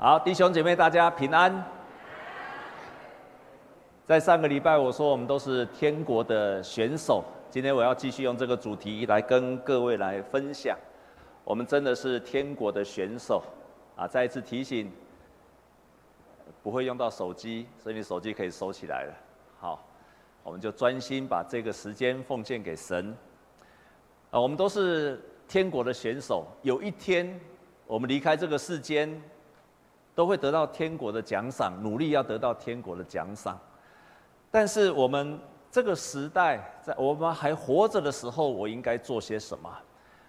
好，弟兄姐妹，大家平安。在上个礼拜，我说我们都是天国的选手。今天我要继续用这个主题来跟各位来分享。我们真的是天国的选手啊！再一次提醒，不会用到手机，所以你手机可以收起来了。好，我们就专心把这个时间奉献给神。啊，我们都是天国的选手。有一天，我们离开这个世间，都会得到天国的奖赏，努力要得到天国的奖赏。但是我们这个时代，在我们还活着的时候，我应该做些什么？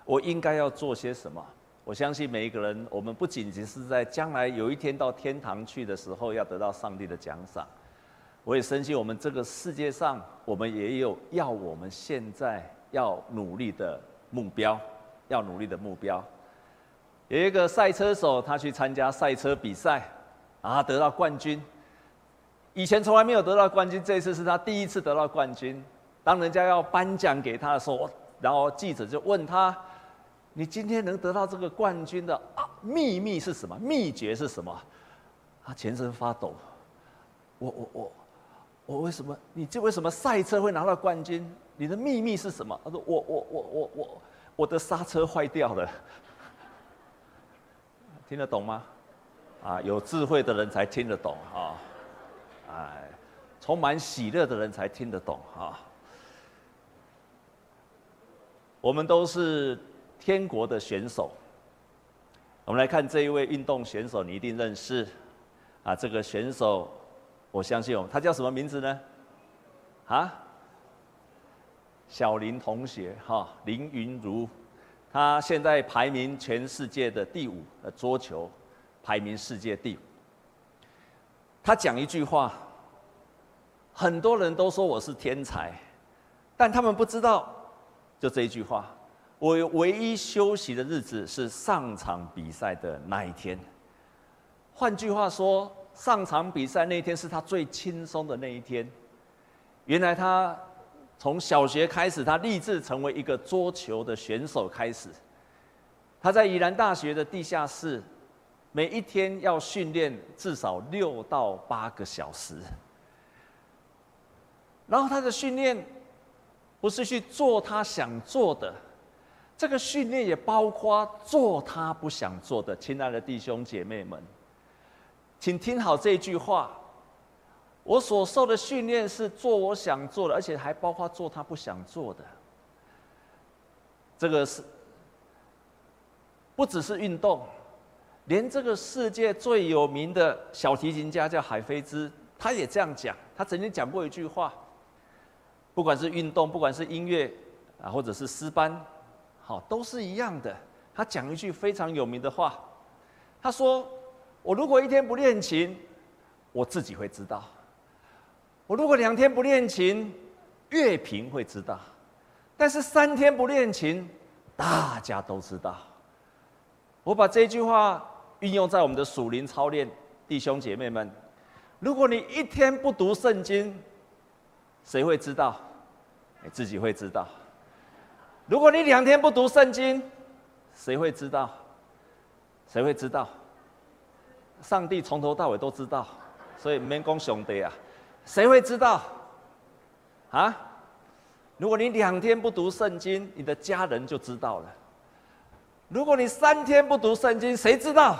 我应该要做些什么？我相信每一个人，我们不仅仅是在将来有一天到天堂去的时候，要得到上帝的奖赏。我也深信，我们这个世界上，我们也有要我们现在。要努力的目标，要努力的目标。有一个赛车手，他去参加赛车比赛，啊，得到冠军。以前从来没有得到冠军，这一次是他第一次得到冠军。当人家要颁奖给他的时候，然后记者就问他：“你今天能得到这个冠军的啊，秘密是什么？秘诀是什么？”他全身发抖。我我我我为什么？你这为什么赛车会拿到冠军？你的秘密是什么？他说：“我我我我我我的刹车坏掉了。”听得懂吗？啊，有智慧的人才听得懂啊！哎，充满喜乐的人才听得懂啊！我们都是天国的选手。我们来看这一位运动选手，你一定认识啊！这个选手，我相信哦，他叫什么名字呢？啊？小林同学，哈，林云如，他现在排名全世界的第五，呃，桌球排名世界第五。他讲一句话，很多人都说我是天才，但他们不知道，就这一句话，我唯一休息的日子是上场比赛的那一天。换句话说，上场比赛那一天是他最轻松的那一天。原来他。从小学开始，他立志成为一个桌球的选手。开始，他在宜兰大学的地下室，每一天要训练至少六到八个小时。然后他的训练不是去做他想做的，这个训练也包括做他不想做的。亲爱的弟兄姐妹们，请听好这句话。我所受的训练是做我想做的，而且还包括做他不想做的。这个是不只是运动，连这个世界最有名的小提琴家叫海菲兹，他也这样讲。他曾经讲过一句话：不管是运动，不管是音乐啊，或者是诗班，好，都是一样的。他讲一句非常有名的话，他说：“我如果一天不练琴，我自己会知道。”我如果两天不练琴，乐评会知道；但是三天不练琴，大家都知道。我把这句话运用在我们的属灵操练，弟兄姐妹们，如果你一天不读圣经，谁会知道？你自己会知道。如果你两天不读圣经，谁会知道？谁会知道？上帝从头到尾都知道，所以免讲兄弟啊。谁会知道？啊？如果你两天不读圣经，你的家人就知道了。如果你三天不读圣经，谁知道？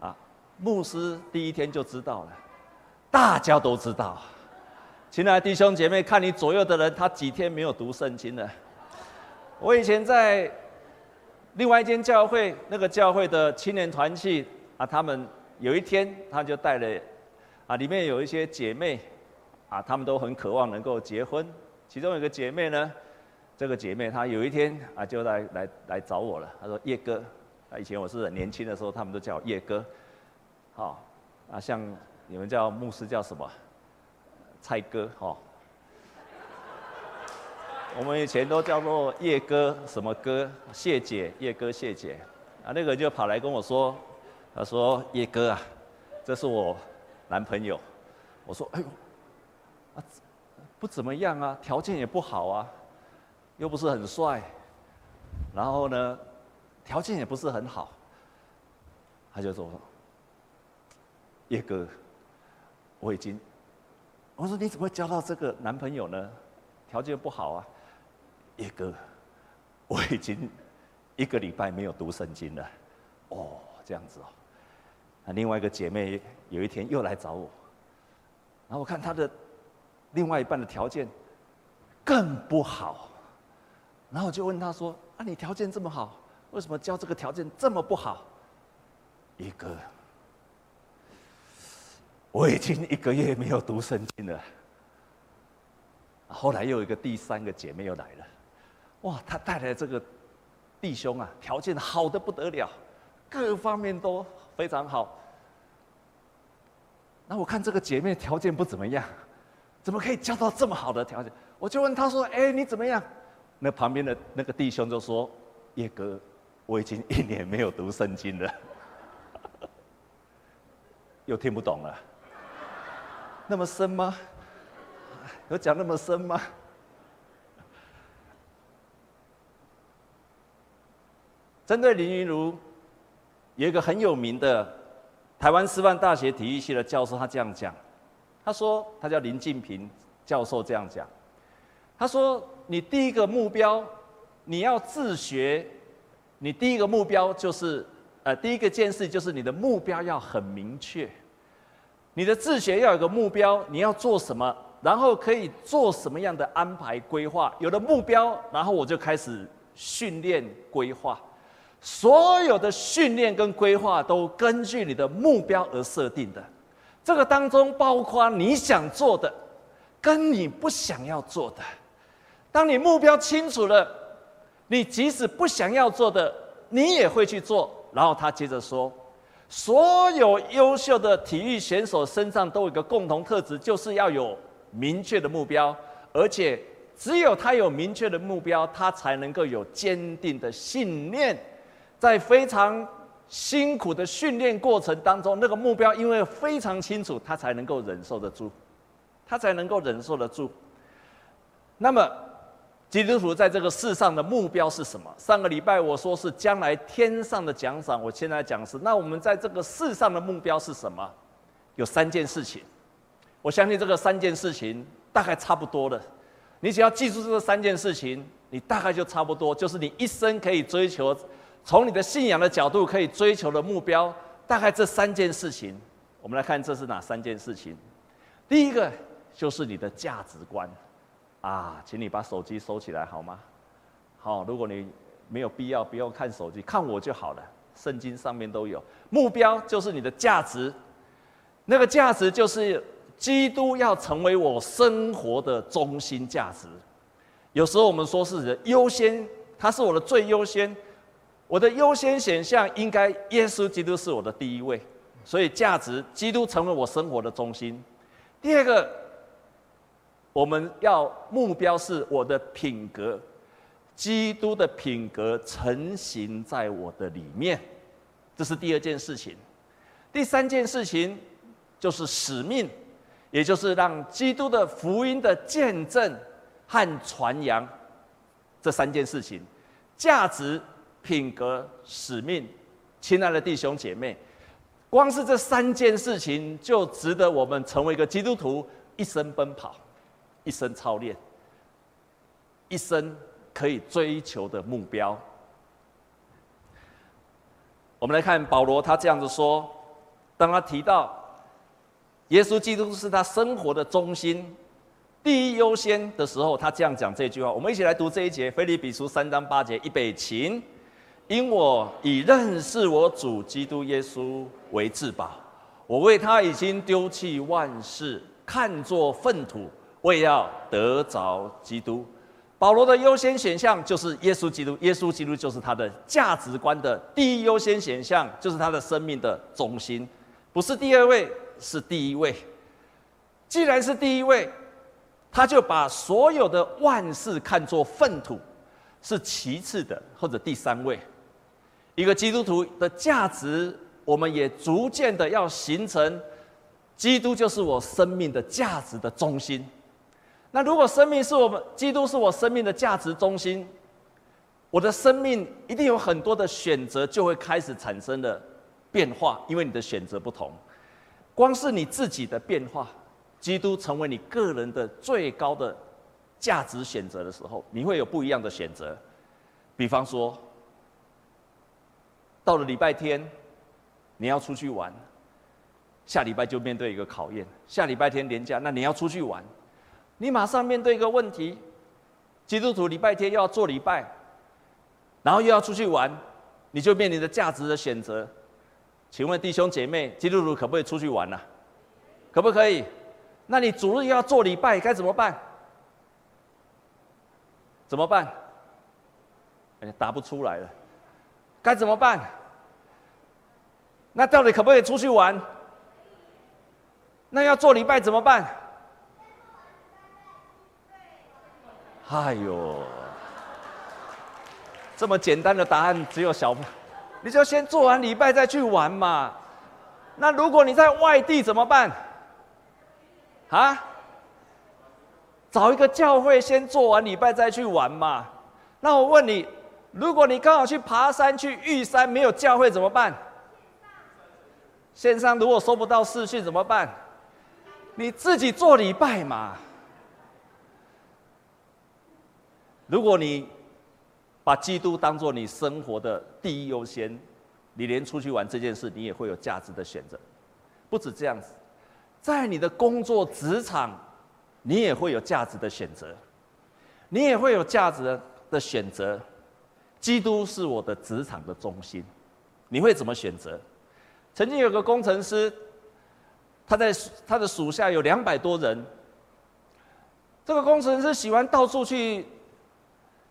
啊，牧师第一天就知道了，大家都知道。亲爱的弟兄姐妹，看你左右的人，他几天没有读圣经了？我以前在另外一间教会，那个教会的青年团契啊，他们有一天他就带了。啊，里面有一些姐妹，啊，她们都很渴望能够结婚。其中有个姐妹呢，这个姐妹她有一天啊，就来来来找我了。她说：“叶哥，啊，以前我是很年轻的时候，他们都叫我叶哥。好，啊，像你们叫牧师叫什么？蔡哥，哈。我们以前都叫做叶哥，什么哥？谢姐，叶哥，谢姐。啊，那个就跑来跟我说，他说：叶哥啊，这是我。”男朋友，我说：“哎呦，啊，不怎么样啊，条件也不好啊，又不是很帅，然后呢，条件也不是很好。”他就说：“叶哥，我已经……我说你怎么会交到这个男朋友呢？条件不好啊。”叶哥，我已经一个礼拜没有读圣经了。哦，这样子哦。那另外一个姐妹有一天又来找我，然后我看她的另外一半的条件更不好，然后我就问她说：“啊，你条件这么好，为什么交这个条件这么不好？”一个，我已经一个月没有读圣经了。后来又有一个第三个姐妹又来了，哇，她带来这个弟兄啊，条件好的不得了，各方面都非常好。那我看这个姐妹条件不怎么样，怎么可以交到这么好的条件？我就问她说：“哎，你怎么样？”那旁边的那个弟兄就说：“叶哥，我已经一年没有读圣经了。”又听不懂了，那么深吗？有讲那么深吗？针对林云如，有一个很有名的台湾师范大学体育系的教授，他这样讲，他说他叫林进平教授这样讲，他说你第一个目标，你要自学，你第一个目标就是。呃，第一个件事就是你的目标要很明确，你的自学要有个目标，你要做什么，然后可以做什么样的安排规划。有了目标，然后我就开始训练规划。所有的训练跟规划都根据你的目标而设定的。这个当中包括你想做的，跟你不想要做的。当你目标清楚了，你即使不想要做的，你也会去做。然后他接着说：“所有优秀的体育选手身上都有一个共同特质，就是要有明确的目标，而且只有他有明确的目标，他才能够有坚定的信念。在非常辛苦的训练过程当中，那个目标因为非常清楚，他才能够忍受得住，他才能够忍受得住。那么。”基督徒在这个世上的目标是什么？上个礼拜我说是将来天上的奖赏，我现在讲是，那我们在这个世上的目标是什么？有三件事情，我相信这个三件事情大概差不多了。你只要记住这三件事情，你大概就差不多，就是你一生可以追求，从你的信仰的角度可以追求的目标，大概这三件事情。我们来看这是哪三件事情？第一个就是你的价值观。啊，请你把手机收起来好吗？好，如果你没有必要，不要看手机，看我就好了。圣经上面都有，目标就是你的价值，那个价值就是基督要成为我生活的中心价值。有时候我们说是优先，它是我的最优先，我的优先选项应该耶稣基督是我的第一位，所以价值，基督成为我生活的中心。第二个。我们要目标是我的品格，基督的品格成型在我的里面，这是第二件事情。第三件事情就是使命，也就是让基督的福音的见证和传扬这三件事情：价值、品格、使命。亲爱的弟兄姐妹，光是这三件事情就值得我们成为一个基督徒一生奔跑。一生操练，一生可以追求的目标。我们来看保罗，他这样子说：当他提到耶稣基督是他生活的中心、第一优先的时候，他这样讲这句话。我们一起来读这一节：腓立比书三章八节，预备起。因我以认识我主基督耶稣为至宝，我为他已经丢弃万事，看作粪土。为要得着基督，保罗的优先选项就是耶稣基督。耶稣基督就是他的价值观的第一优先选项，就是他的生命的中心，不是第二位，是第一位。既然是第一位，他就把所有的万事看作粪土，是其次的或者第三位。一个基督徒的价值，我们也逐渐的要形成，基督就是我生命的价值的中心。那如果生命是我们，基督是我生命的价值中心，我的生命一定有很多的选择就会开始产生了。变化，因为你的选择不同。光是你自己的变化，基督成为你个人的最高的价值选择的时候，你会有不一样的选择。比方说，到了礼拜天，你要出去玩，下礼拜就面对一个考验。下礼拜天连假，那你要出去玩，你马上面对一个问题：基督徒礼拜天又要做礼拜，然后又要出去玩，你就面临着价值的选择。请问弟兄姐妹，基督徒可不可以出去玩呢、啊？可不可以？那你主日要做礼拜，该怎么办？怎么办？哎，答不出来了，该怎么办？那到底可不可以出去玩？那要做礼拜怎么办？哎呦，这么简单的答案只有小，你就先做完礼拜再去玩嘛。那如果你在外地怎么办？啊？找一个教会先做完礼拜再去玩嘛。那我问你。如果你刚好去爬山去玉山，没有教会怎么办？线上如果收不到视讯怎么办？你自己做礼拜嘛。如果你把基督当做你生活的第一优先，你连出去玩这件事你也会有价值的选择。不止这样子，在你的工作职场，你也会有价值的选择，你也会有价值的选择。基督是我的职场的中心，你会怎么选择？曾经有个工程师，他在他的属下有两百多人。这个工程师喜欢到处去，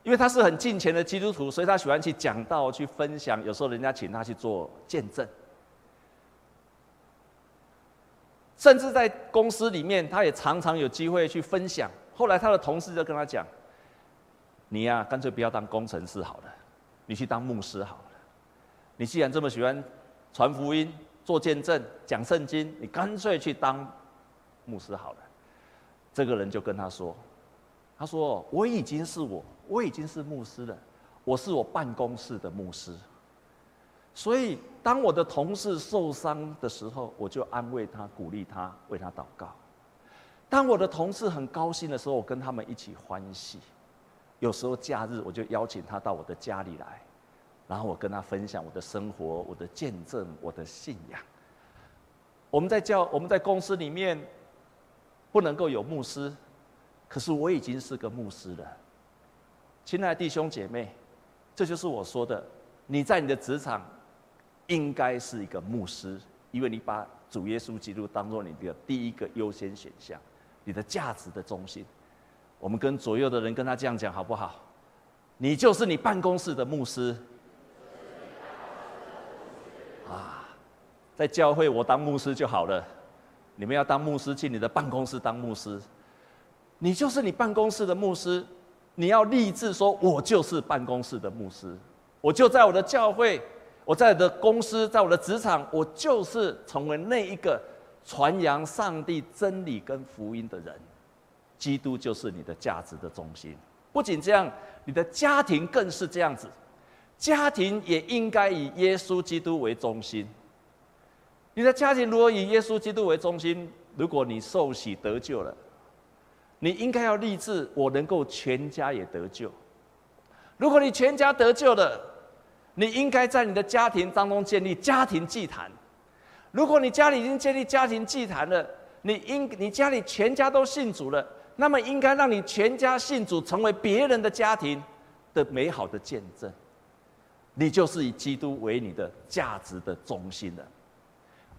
因为他是很敬虔的基督徒，所以他喜欢去讲道、去分享。有时候人家请他去做见证，甚至在公司里面，他也常常有机会去分享。后来他的同事就跟他讲：“你呀、干脆不要当工程师好了。”你去当牧师好了。你既然这么喜欢传福音、做见证、讲圣经，你干脆去当牧师好了。这个人就跟他说：“他说我已经是我，我已经是牧师了，我是我办公室的牧师。所以当我的同事受伤的时候，我就安慰他、鼓励他、为他祷告。当我的同事很高兴的时候，我跟他们一起欢喜。”有时候假日我就邀请他到我的家里来，然后我跟他分享我的生活、我的见证、我的信仰。我们在教我们在公司里面不能够有牧师，可是我已经是个牧师了。亲爱的弟兄姐妹，这就是我说的，你在你的职场应该是一个牧师，因为你把主耶稣基督当做你的第一个优先选项，你的价值的中心。我们跟左右的人跟他这样讲好不好？你就是你办公室的牧师。啊，在教会我当牧师就好了。你们要当牧师，进你的办公室当牧师。你就是你办公室的牧师。你要立志说，我就是办公室的牧师。我就在我的教会，我在我的公司，在我的职场，我就是成为那一个传扬上帝真理跟福音的人。基督就是你的价值的中心。不仅这样，你的家庭更是这样子。家庭也应该以耶稣基督为中心。你的家庭如果以耶稣基督为中心，如果你受洗得救了，你应该要立志，我能够全家也得救。如果你全家得救了，你应该在你的家庭当中建立家庭祭坛。如果你家里已经建立家庭祭坛了，你应你家里全家都信主了。那么应该让你全家信主，成为别人的家庭的美好的见证。你就是以基督为你的价值的中心的。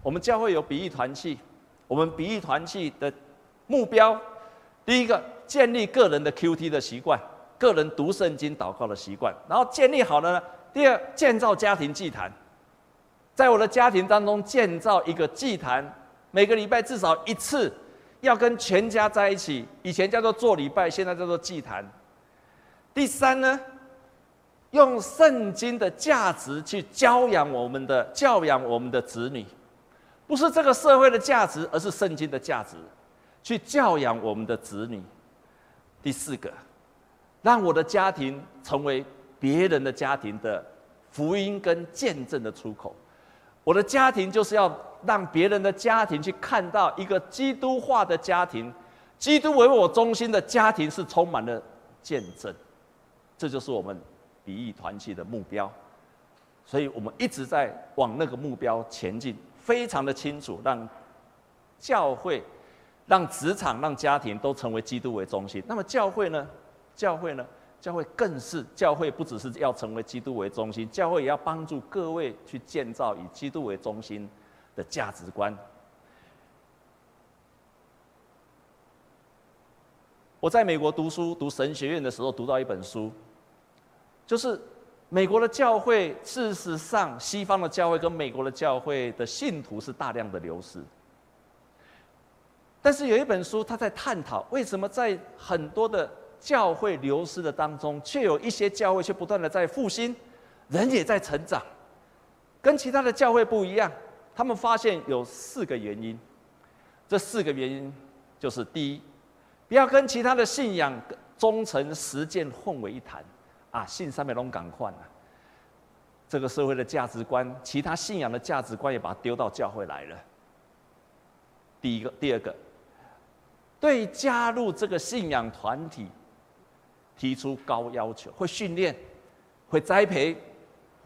我们教会有比喻团契，我们比喻团契的目标，第一个建立个人的 QT 的习惯，个人读圣经祷告的习惯，然后建立好了呢，第二建造家庭祭坛，在我的家庭当中建造一个祭坛，每个礼拜至少一次。要跟全家在一起，以前叫做做礼拜，现在叫做祭坛。第三呢，用圣经的价值去教养我们的教养我们的子女，不是这个社会的价值，而是圣经的价值，去教养我们的子女。第四个，让我的家庭成为别人的家庭的福音跟见证的出口。我的家庭就是要让别人的家庭去看到一个基督化的家庭，基督为我中心的家庭是充满了见证，这就是我们比翼团契的目标。所以我们一直在往那个目标前进，非常的清楚，让教会、让职场、让家庭都成为基督为中心。那么教会呢？教会呢？教会更是教会，不只是要成为基督为中心，教会也要帮助各位去建造以基督为中心的价值观。我在美国读书，读神学院的时候，读到一本书，就是。美国的教会，事实上，西方的教会跟美国的教会的信徒是大量的流失。但是有一本书，他在探讨为什么在很多的教会流失的当中，却有一些教会却不断的在复兴，人也在成长，跟其他的教会不一样。他们发现有四个原因，这四个原因就是：第一，不要跟其他的信仰忠诚实践混为一谈。啊，信上面拢赶快了，这个社会的价值观，其他信仰的价值观也把它丢到教会来了。第一个，第二个，对加入这个信仰团体提出高要求，会训练，会栽培，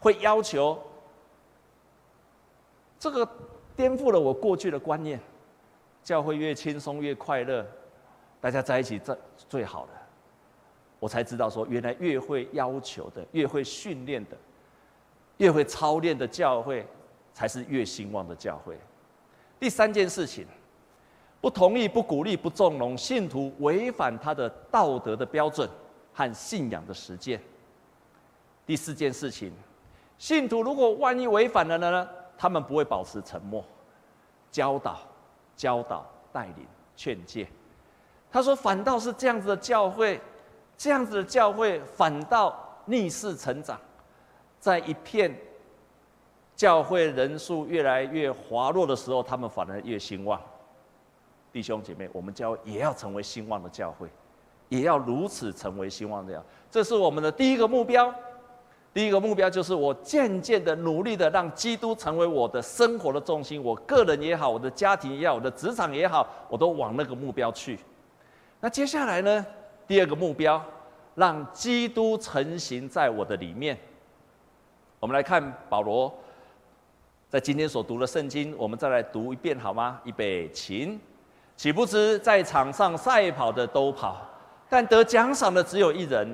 会要求，这个颠覆了我过去的观念。教会越轻松越快乐，大家在一起最最好的。我才知道说，原来越会要求的、越会训练的、越会操练的教会，才是越兴旺的教会。第三件事情，不同意、不鼓励、不纵容信徒违反他的道德的标准和信仰的实践。第四件事情，信徒如果万一违反了呢？他们不会保持沉默，教导、教导、带领、劝诫。他说，反倒是这样子的教会。这样子的教会反倒逆势成长，在一片教会人数越来越滑落的时候，他们反而越兴旺。弟兄姐妹，我们教会也要成为兴旺的教会，也要如此成为兴旺的教。这是我们的第一个目标。第一个目标就是我渐渐的努力的让基督成为我的生活的重心，我个人也好，我的家庭也好，我的职场也好，我都往那个目标去。那接下来呢？第二个目标，让基督成型在我的里面。我们来看保罗在今天所读的圣经，我们再来读一遍好吗？预备，起。岂不知在场上赛跑的都跑，但得奖赏的只有一人。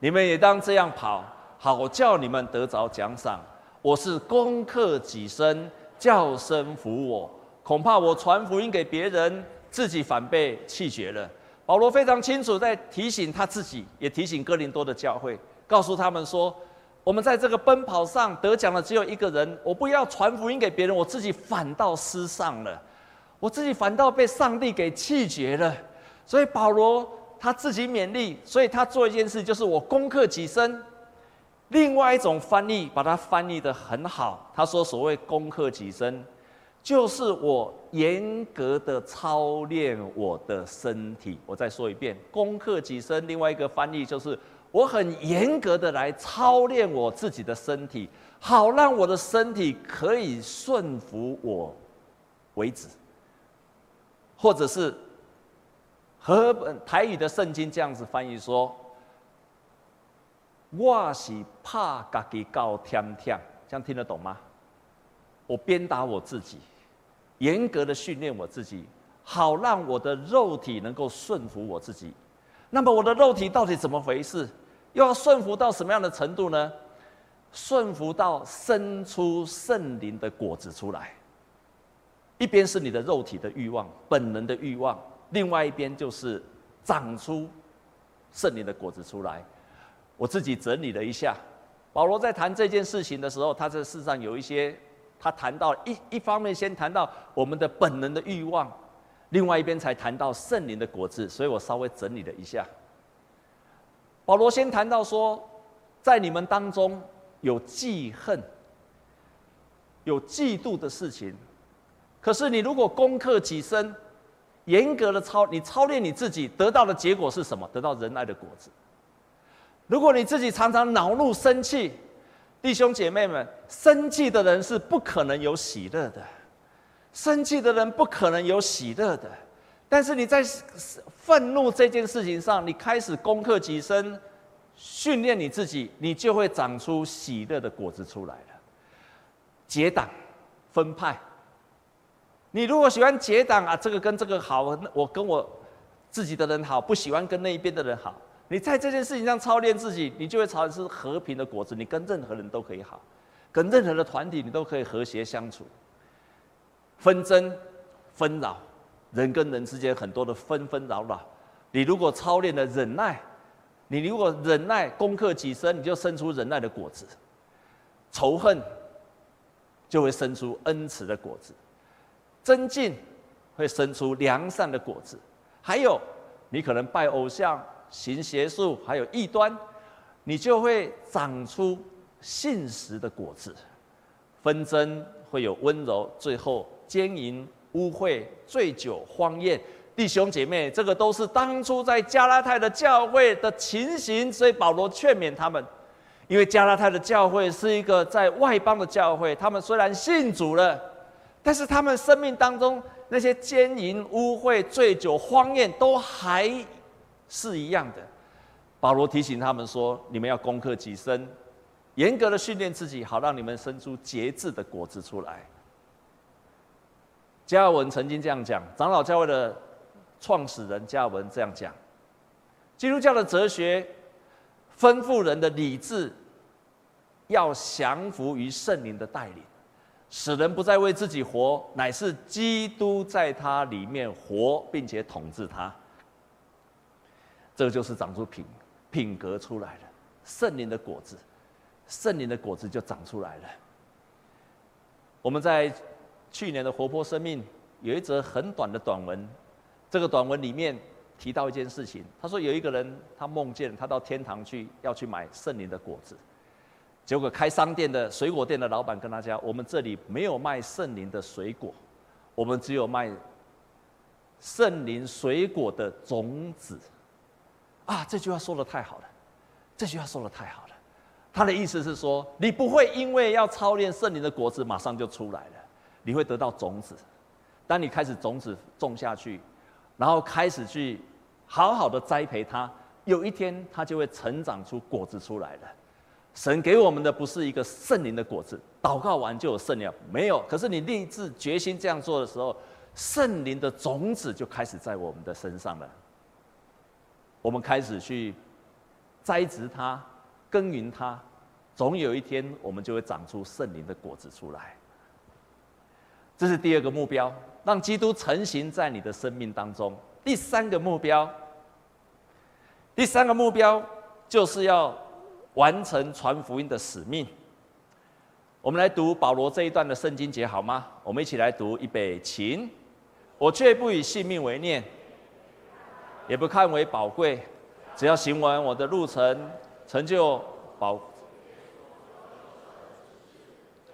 你们也当这样跑，好叫你们得着奖赏。我是攻克己身，叫身服我。恐怕我传福音给别人，自己反被弃绝了。保罗非常清楚，在提醒他自己，也提醒哥林多的教会，告诉他们说：我们在这个奔跑上得奖的只有一个人，我不要传福音给别人，我自己反倒失丧了，我自己反倒被上帝给弃绝了。所以保罗他自己勉励，所以他做一件事，就是我攻克己身。另外一种翻译把它翻译得很好，他说：所谓攻克己身。就是我严格的操练我的身体。我再说一遍，攻克己身。另外一个翻译就是，我很严格的来操练我自己的身体，好让我的身体可以顺服我为止。或者是和本台语的圣经这样子翻译说：“我是怕自己高天天。”这样听得懂吗？我鞭打我自己。严格的训练我自己，好让我的肉体能够顺服我自己。那么我的肉体到底怎么回事？又要顺服到什么样的程度呢？顺服到生出圣灵的果子出来。一边是你的肉体的欲望、本能的欲望，另外一边就是长出圣灵的果子出来。我自己整理了一下，保罗在谈这件事情的时候，他这世上有一些。他谈到一一方面，先谈到我们的本能的欲望，另外一边才谈到圣灵的果子，所以我稍微整理了一下。保罗先谈到说，在你们当中有记恨、有嫉妒的事情，可是你如果攻克己身，严格的操你操练你自己，得到的结果是什么？得到仁爱的果子。如果你自己常常恼怒生气，弟兄姐妹们，生气的人是不可能有喜乐的，生气的人不可能有喜乐的。但是你在愤怒这件事情上，你开始攻克己身，训练你自己，你就会长出喜乐的果子出来了。结党分派，你如果喜欢结党啊，这个跟这个好，我跟我自己的人好，不喜欢跟那一边的人好。你在这件事情上操练自己，你就会产生和平的果子。你跟任何人都可以好，跟任何的团体你都可以和谐相处。纷争、纷扰，人跟人之间很多的纷纷扰扰。你如果操练了忍耐，你如果忍耐攻克己身，你就生出忍耐的果子。仇恨就会生出恩慈的果子，增进会生出良善的果子。还有，你可能拜偶像。行邪术，还有异端，你就会长出信实的果子。纷争会有温柔，最后奸淫、污秽、醉酒、荒宴。弟兄姐妹，这个都是当初在加拉太的教会的情形，所以保罗劝勉他们，因为加拉太的教会是一个在外邦的教会，他们虽然信主了，但是他们生命当中那些奸淫、污秽、醉酒、荒宴都还。是一样的，保罗提醒他们说：“你们要攻克己身，严格的训练自己，好让你们生出节制的果子出来。”加尔文曾经这样讲，长老教会的创始人加尔文这样讲：“基督教的哲学吩咐人的理智要降服于圣灵的带领，使人不再为自己活，乃是基督在他里面活，并且统治他。”这就是长出品品格出来了，圣灵的果子，圣灵的果子就长出来了。我们在去年的活泼生命有一则很短的短文，这个短文里面提到一件事情，他说有一个人他梦见他到天堂去要去买圣灵的果子，结果开商店的水果店的老板跟他讲：我们这里没有卖圣灵的水果，我们只有卖圣灵水果的种子。啊，这句话说的太好了，这句话说的太好了。他的意思是说，你不会因为要操练圣灵的果子，马上就出来了，你会得到种子。当你开始种子种下去，然后开始去好好的栽培它，有一天它就会成长出果子出来了。神给我们的不是一个圣灵的果子，祷告完就有圣灵，没有。可是你立志决心这样做的时候，圣灵的种子就开始在我们的身上了。我们开始去栽植它、耕耘它，总有一天我们就会长出圣灵的果子出来。这是第二个目标，让基督成型在你的生命当中。第三个目标，第三个目标就是要完成传福音的使命。我们来读保罗这一段的圣经节好吗？我们一起来读，预备起。我却不以性命为念。也不看为宝贵，只要行完我的路程，成就保，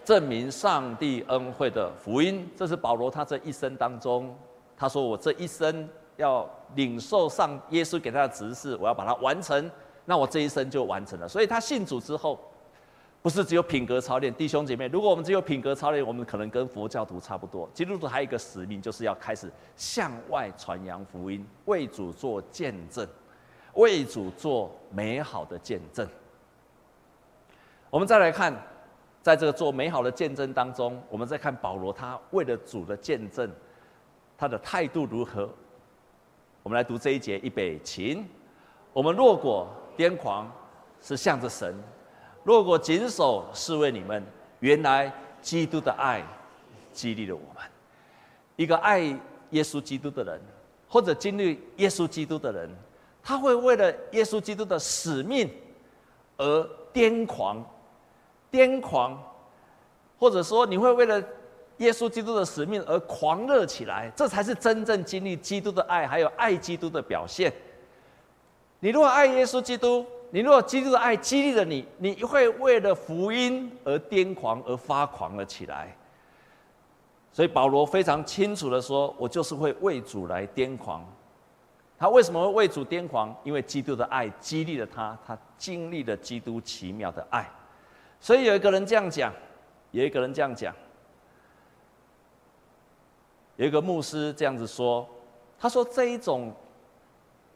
证明上帝恩惠的福音。这是保罗他这一生当中，他说：“我这一生要领受上耶稣给他的指示，我要把它完成，那我这一生就完成了。”所以他信主之后。不是只有品格操练，弟兄姐妹，如果我们只有品格操练，我们可能跟佛教徒差不多。基督徒还有一个使命，就是要开始向外传扬福音，为主做见证，为主做美好的见证。我们再来看，在这个做美好的见证当中，我们再看保罗他为了主的见证，他的态度如何？我们来读这一节，预备起。我们若果癫狂，是向着神。若果谨守是为你们，原来基督的爱激励了我们。一个爱耶稣基督的人，或者经历耶稣基督的人，他会为了耶稣基督的使命而癫狂，癫狂，或者说你会为了耶稣基督的使命而狂热起来，这才是真正经历基督的爱，还有爱基督的表现。你如果爱耶稣基督，你如果基督的爱激励了你，你会为了福音而癫狂而发狂了起来。所以保罗非常清楚的说：“我就是会为主来癫狂。”他为什么会为主癫狂？因为基督的爱激励了他，他经历了基督奇妙的爱。所以有一个人这样讲，有一个人这样讲，有一个牧师这样子说，他说这一种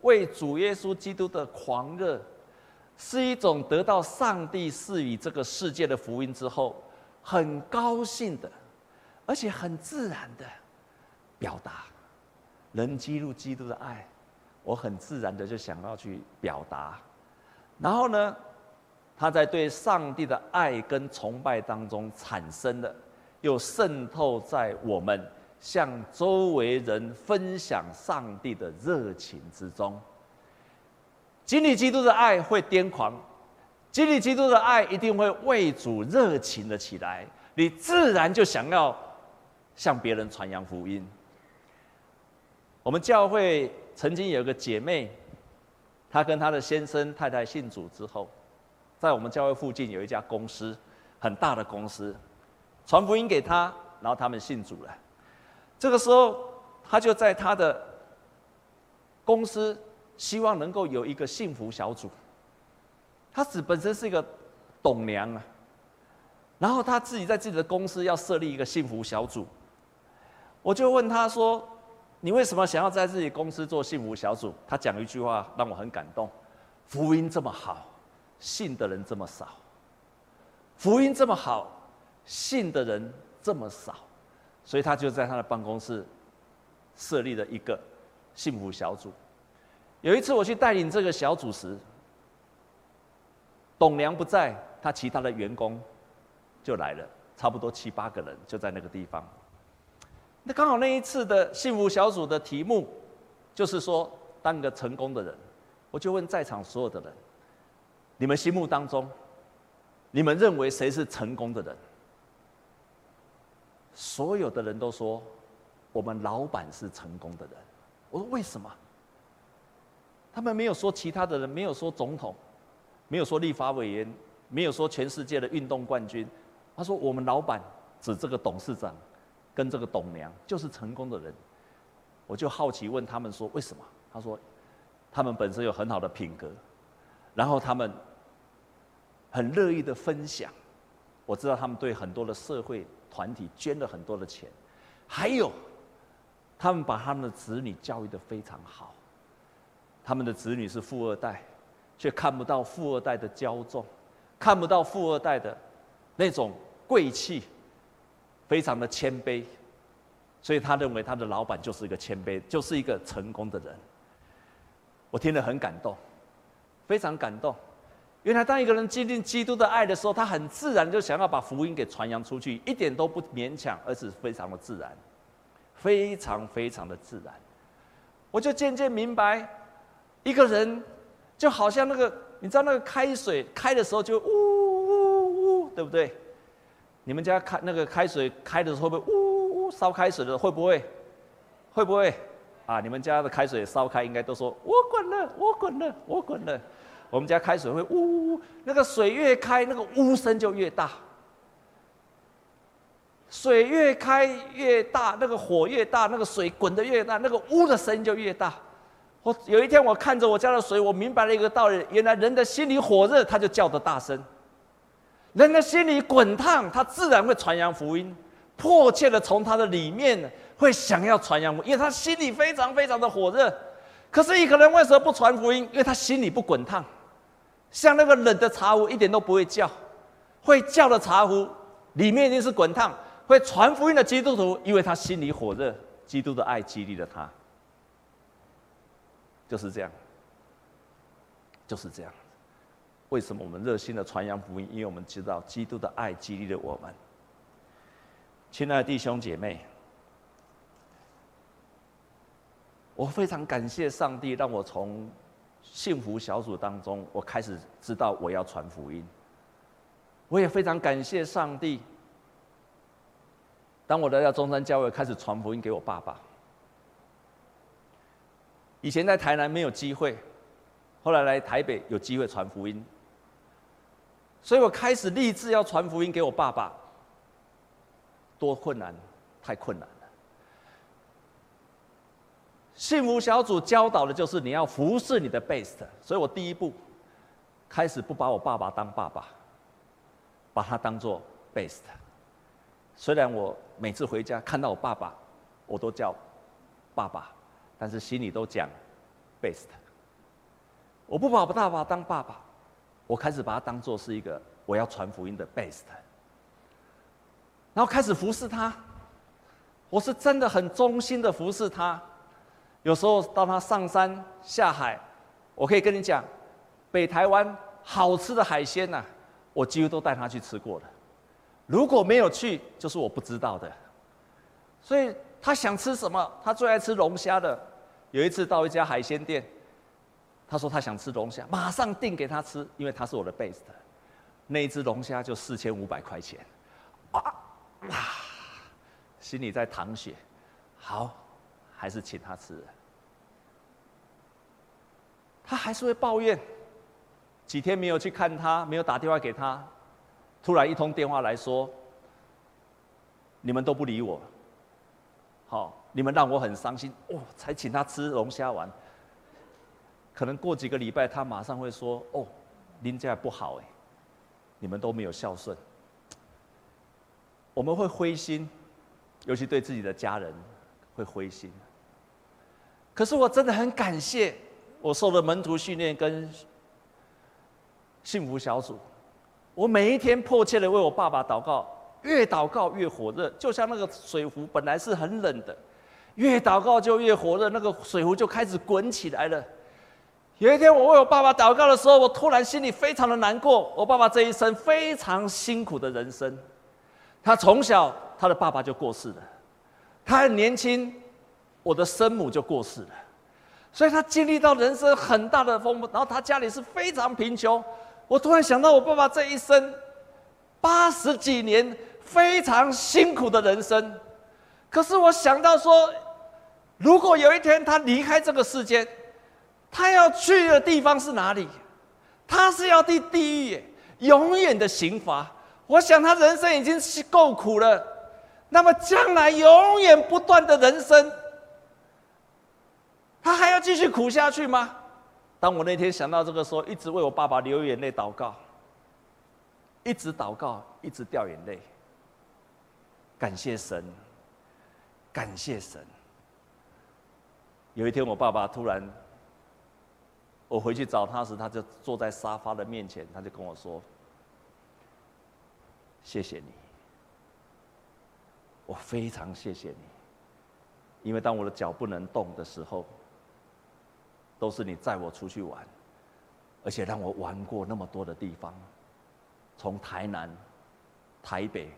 为主耶稣基督的狂热，是一种得到上帝赐予这个世界的福音之后，很高兴的，而且很自然的表达，能激入基督的爱，我很自然的就想要去表达，然后呢，他在对上帝的爱跟崇拜当中产生的，又渗透在我们向周围人分享上帝的热情之中。经历基督的爱会癫狂，经历基督的爱一定会为主热情的起来，你自然就想要向别人传扬福音。我们教会曾经有个姐妹，她跟她的先生太太信主之后，在我们教会附近有一家公司，很大的公司，传福音给她，然后他们信主了。这个时候，她就在她的公司。希望能够有一个幸福小组。他只本身是一个董娘啊，然后他自己在自己的公司要设立一个幸福小组。我就问他说：“你为什么想要在自己公司做幸福小组？”他讲一句话让我很感动：“福音这么好，信的人这么少。福音这么好，信的人这么少，所以他就在他的办公室设立了一个幸福小组。”有一次我去带领这个小组时，董良不在，他其他的员工就来了，差不多七八个人就在那个地方。那刚好那一次的幸福小组的题目就是说，当个成功的人。我就问在场所有的人：你们心目当中，你们认为谁是成功的人？所有的人都说，我们老板是成功的人。我说为什么？他们没有说其他的人，没有说总统，没有说立法委员，没有说全世界的运动冠军。他说：“我们老板指这个董事长，跟这个董娘就是成功的人。”我就好奇问他们说：“为什么？”他说：“他们本身有很好的品格，然后他们很乐意的分享。我知道他们对很多的社会团体捐了很多的钱，还有他们把他们的子女教育的非常好。”他们的子女是富二代，却看不到富二代的骄纵，看不到富二代的那种贵气，非常的谦卑，所以他认为他的老板就是一个谦卑，就是一个成功的人。我听了很感动，非常感动。原来当一个人经历基督的爱的时候，他很自然就想要把福音给传扬出去，一点都不勉强，而是非常的自然，非常非常的自然。我就渐渐明白。一个人就好像那个，你知道那个开水开的时候就呜呜呜，对不对？你们家开那个开水开的时候会不会呜呜烧开水的会不会？会不会？啊，你们家的开水烧开应该都说我滚了，我滚了，我滚了。我们家开水会呜呜呜，那个水越开，那个呜声就越大。水越开越大，那个火越大，那个水滚得越大，那个呜的声音就越大。我有一天，我看着我家的水，我明白了一个道理：原来人的心里火热，他就叫得大声；人的心里滚烫，他自然会传扬福音，迫切的从他的里面会想要传扬福音，因为他心里非常非常的火热。可是一个人为什么不传福音？因为他心里不滚烫，像那个冷的茶壶，一点都不会叫；会叫的茶壶，里面一定是滚烫。会传福音的基督徒，因为他心里火热，基督的爱激励了他。就是这样，就是这样。为什么我们热心的传扬福音？因为我们知道基督的爱激励了我们。亲爱的弟兄姐妹，我非常感谢上帝，让我从幸福小组当中，我开始知道我要传福音。我也非常感谢上帝，当我来到中山教会，开始传福音给我爸爸。以前在台南没有机会，后来来台北有机会传福音，所以我开始立志要传福音给我爸爸。多困难，太困难了。幸福小组教导的就是你要服侍你的 best，所以我第一步开始不把我爸爸当爸爸，把他当做 best。虽然我每次回家看到我爸爸，我都叫爸爸，但是心里都讲 best。我不把我爸爸当爸爸，我开始把他当做是一个我要传福音的 best。然后开始服侍他，我是真的很忠心的服侍他。有时候当他上山下海，我可以跟你讲，北台湾好吃的海鲜呐、我几乎都带他去吃过了。如果没有去，就是我不知道的。所以他想吃什么，他最爱吃龙虾的。有一次到一家海鲜店，他说他想吃龙虾，马上订给他吃，因为他是我的 best。那一只龙虾就四千五百块钱，啊啊，心里在淌血。好，还是请他吃。他还是会抱怨，几天没有去看他，没有打电话给他。突然一通电话来说：“你们都不理我，好，你们让我很伤心。哦，才请他吃龙虾丸，可能过几个礼拜，他马上会说：‘哦，您这样不好哎，你们都没有孝顺。’我们会灰心，尤其对自己的家人会灰心。可是我真的很感谢，我受了门徒训练跟幸福小组。”我每一天迫切的为我爸爸祷告，越祷告越火热，就像那个水壶本来是很冷的，越祷告就越火热，那个水壶就开始滚起来了。有一天我为我爸爸祷告的时候，我突然心里非常的难过。我爸爸这一生非常辛苦的人生，他从小他的爸爸就过世了，他很年轻，我的生母就过世了，所以他经历到人生很大的风波，然后他家里是非常贫穷。我突然想到，我爸爸这一生八十几年非常辛苦的人生，可是我想到说，如果有一天他离开这个世界，他要去的地方是哪里？他是要地地狱，永远的刑罚。我想他人生已经是够苦了，那么将来永远不断的人生，他还要继续苦下去吗？当我那天想到这个时候，一直为我爸爸流眼泪祷告，一直祷告，一直掉眼泪。感谢神，感谢神。有一天，我爸爸突然，我回去找他时，他就坐在沙发的面前，他就跟我说：“谢谢你，我非常谢谢你，因为当我的脚不能动的时候。”都是你载我出去玩，而且让我玩过那么多的地方，从台南、台北。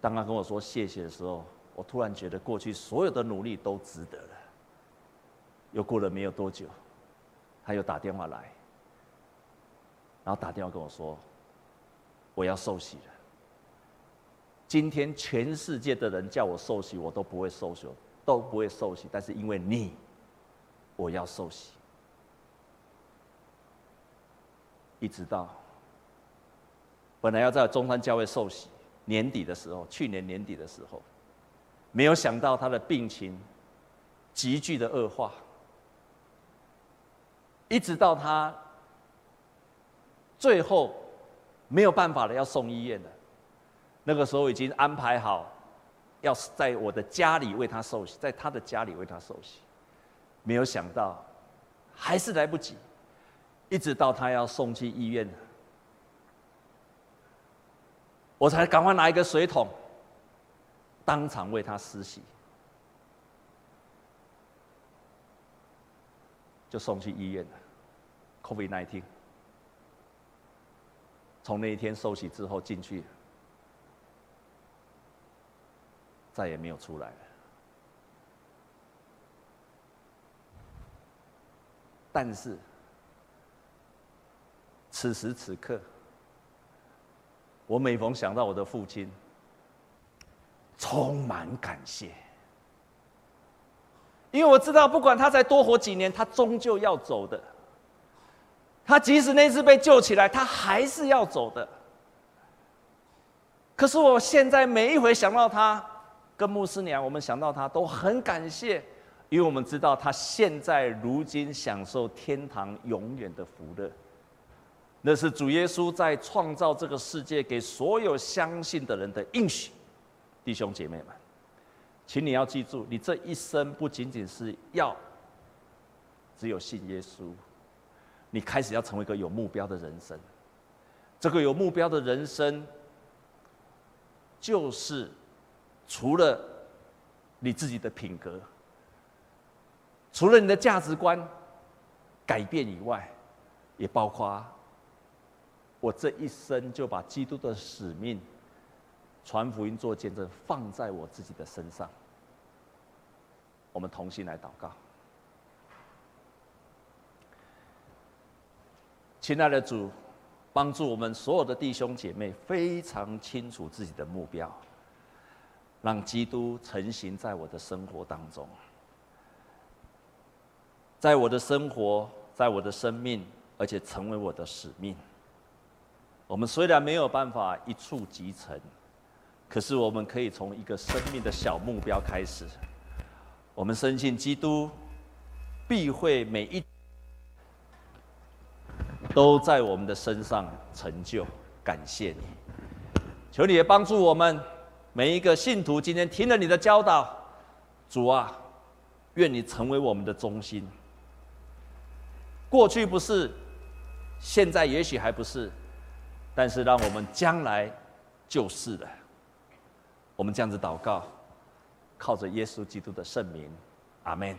当他跟我说谢谢的时候，我突然觉得过去所有的努力都值得了。又过了没有多久，他又打电话来，然后打电话跟我说：“我要受洗了。今天全世界的人叫我受洗，我都不会受洗，都不会受洗，但是因为你。”我要受洗，一直到本来要在中山教会受洗，年底的时候，去年年底的时候，没有想到他的病情急剧的恶化，一直到他最后没有办法了，要送医院了。那个时候已经安排好，要在我的家里为他受洗，在他的家里为他受洗。没有想到，还是来不及，一直到他要送去医院了，我才赶快拿一个水桶，当场为他施洗，就送去医院了。COVID-19，从那一天受洗之后进去，再也没有出来了。但是，此时此刻，我每逢想到我的父亲，充满感谢，因为我知道，不管他再多活几年，他终究要走的。他即使那次被救起来，他还是要走的。可是我现在每一回想到他，跟牧师娘，我们想到他，都很感谢。因为我们知道他现在如今享受天堂永远的福乐，那是主耶稣在创造这个世界给所有相信的人的应许。弟兄姐妹们，请你要记住，你这一生不仅仅是要只有信耶稣，你开始要成为一个有目标的人生。这个有目标的人生，就是除了你自己的品格，除了你的价值观改变以外，也包括我这一生就把基督的使命、传福音、做见证放在我自己的身上。我们同心来祷告，亲爱的主。帮助我们所有的弟兄姐妹非常清楚自己的目标，让基督成行在我的生活当中，在我的生活，在我的生命，而且成为我的使命。我们虽然没有办法一触即成，可是我们可以从一个生命的小目标开始。我们深信基督必会每一。都在我们的身上成就，感谢你，求你也帮助我们每一个信徒。今天听了你的教导，主啊，愿你成为我们的中心。过去不是，现在也许还不是，但是让我们将来就是了。我们这样子祷告，靠着耶稣基督的圣名，阿门。